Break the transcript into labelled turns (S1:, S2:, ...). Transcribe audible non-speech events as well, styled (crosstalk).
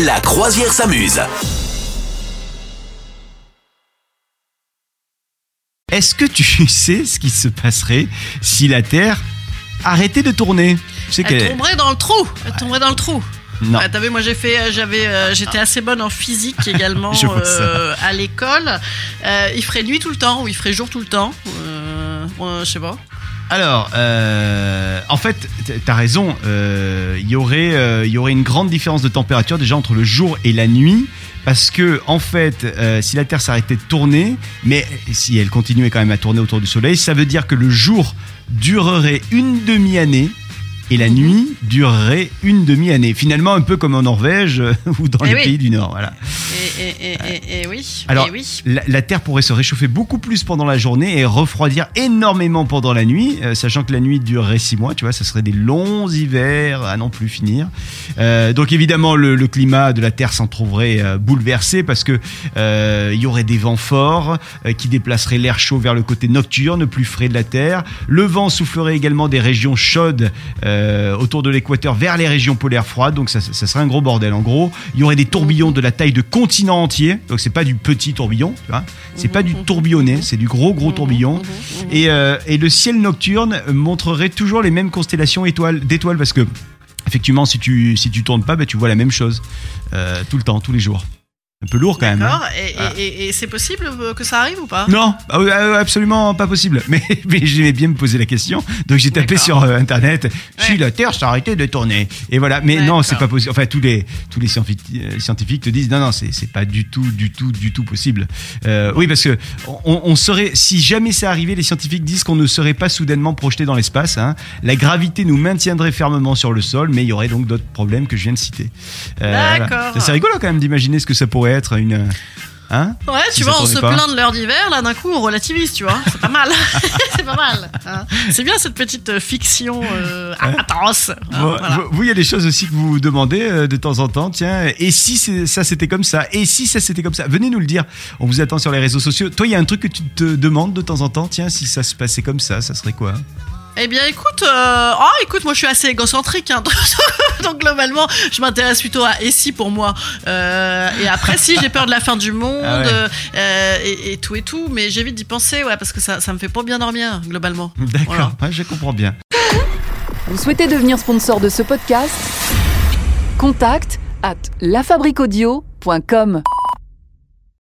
S1: La croisière s'amuse.
S2: Est-ce que tu (laughs) sais ce qui se passerait si la Terre arrêtait de tourner? Sais
S3: Elle
S2: qu'elle-
S3: tomberait dans le trou. Elle tomberait dans le trou.
S2: Non.
S3: Ouais, T'as vu, moi j'ai fait, euh, j'avais, euh, j'étais assez bonne en physique également (laughs) euh, à l'école. Euh, il ferait nuit tout le temps ou il ferait jour tout le temps. Euh, je sais pas.
S2: Alors, euh, en fait, t'as raison. euh, Il y aurait, euh, y aurait une grande différence de température déjà entre le jour et la nuit. Parce que, en fait, si la Terre s'arrêtait de tourner, mais si elle continuait quand même à tourner autour du Soleil, ça veut dire que le jour durerait une demi-année et la nuit durerait une demi-année. Finalement, un peu comme en Norvège (laughs) ou dans
S3: Eh
S2: les
S3: oui.
S2: pays du Nord. Voilà.
S3: Et, oui.
S2: Alors,
S3: oui.
S2: La, la Terre pourrait se réchauffer beaucoup plus pendant la journée et refroidir énormément pendant la nuit, euh, sachant que la nuit durerait six mois, tu vois, ça serait des longs hivers à non plus finir. Euh, donc évidemment, le, le climat de la Terre s'en trouverait euh, bouleversé parce que il y aurait des vents forts qui déplaceraient l'air chaud vers le côté nocturne, plus frais de la Terre. Le vent soufflerait également des régions chaudes autour de l'équateur vers les régions polaires froides, donc ça, ça serait un gros bordel. En gros, il y aurait des tourbillons de la taille de continents entiers, donc c'est pas du petit tourbillon, tu vois, c'est pas du tourbillonné, c'est du gros gros tourbillon. Et, euh, et le ciel nocturne montrerait toujours les mêmes constellations étoiles, d'étoiles parce que effectivement, si tu si tu tournes pas, bah, tu vois la même chose euh, tout le temps, tous les jours. Un peu lourd quand même. hein.
S3: D'accord. Et, et-
S2: Voilà.
S3: et- et c'est possible euh, que ça arrive ou pas?
S2: Non, ah oui, absolument pas possible. (laughs) Mais, mais j'aimais bien me poser la question, donc j'ai tapé sur euh, internet si
S3: Ouais.
S2: la Terre s'arrêtait de tourner. Et voilà. Mais non, c'est pas possible. Enfin, tous les tous les scientifiques, euh, te disent non, non, c'est pas du tout, du tout, du tout possible. Euh, oui, parce que on, on serait, si jamais ça arrivait, les scientifiques disent qu'on ne serait pas soudainement projeté dans l'espace. hein. La gravité nous maintiendrait fermement sur le sol, mais il y aurait donc d'autres problèmes que je viens de citer. Euh,
S3: D'accord.
S2: C'est rigolo quand même d'imaginer ce que ça pourrait être une. Hein
S3: Ouais,
S2: Si
S3: tu vois, on se
S2: pas.
S3: plaint de l'heure d'hiver, là d'un coup on relativise, tu vois. C'est pas mal. (laughs) c'est pas mal. hein. C'est bien cette petite euh, fiction euh, atroce. hein,
S2: Vous-
S3: voilà.
S2: vous- Vous, il y a des choses aussi que vous vous demandez euh, de temps en temps. Tiens, et si ça c'était comme ça? Et si ça c'était comme ça? Venez nous le dire. On vous attend sur les réseaux sociaux. Toi, il y a un truc que tu te demandes de temps en temps? Tiens, si ça se passait comme ça, ça serait quoi?
S3: Eh bien, écoute, euh, oh, écoute, moi je suis assez égocentrique, hein, (laughs) donc globalement, je m'intéresse plutôt à et si pour moi. Euh, et après, si j'ai peur de la fin du monde
S2: Ah ouais.
S3: euh, et, et tout et tout, mais j'évite d'y penser, ouais, parce que ça, ça me fait pas bien dormir globalement. (laughs)
S2: D'accord,
S3: Voilà.
S2: ouais, je comprends bien.
S4: Vous souhaitez devenir sponsor de ce podcast? Contact à lafabriquaudio.com.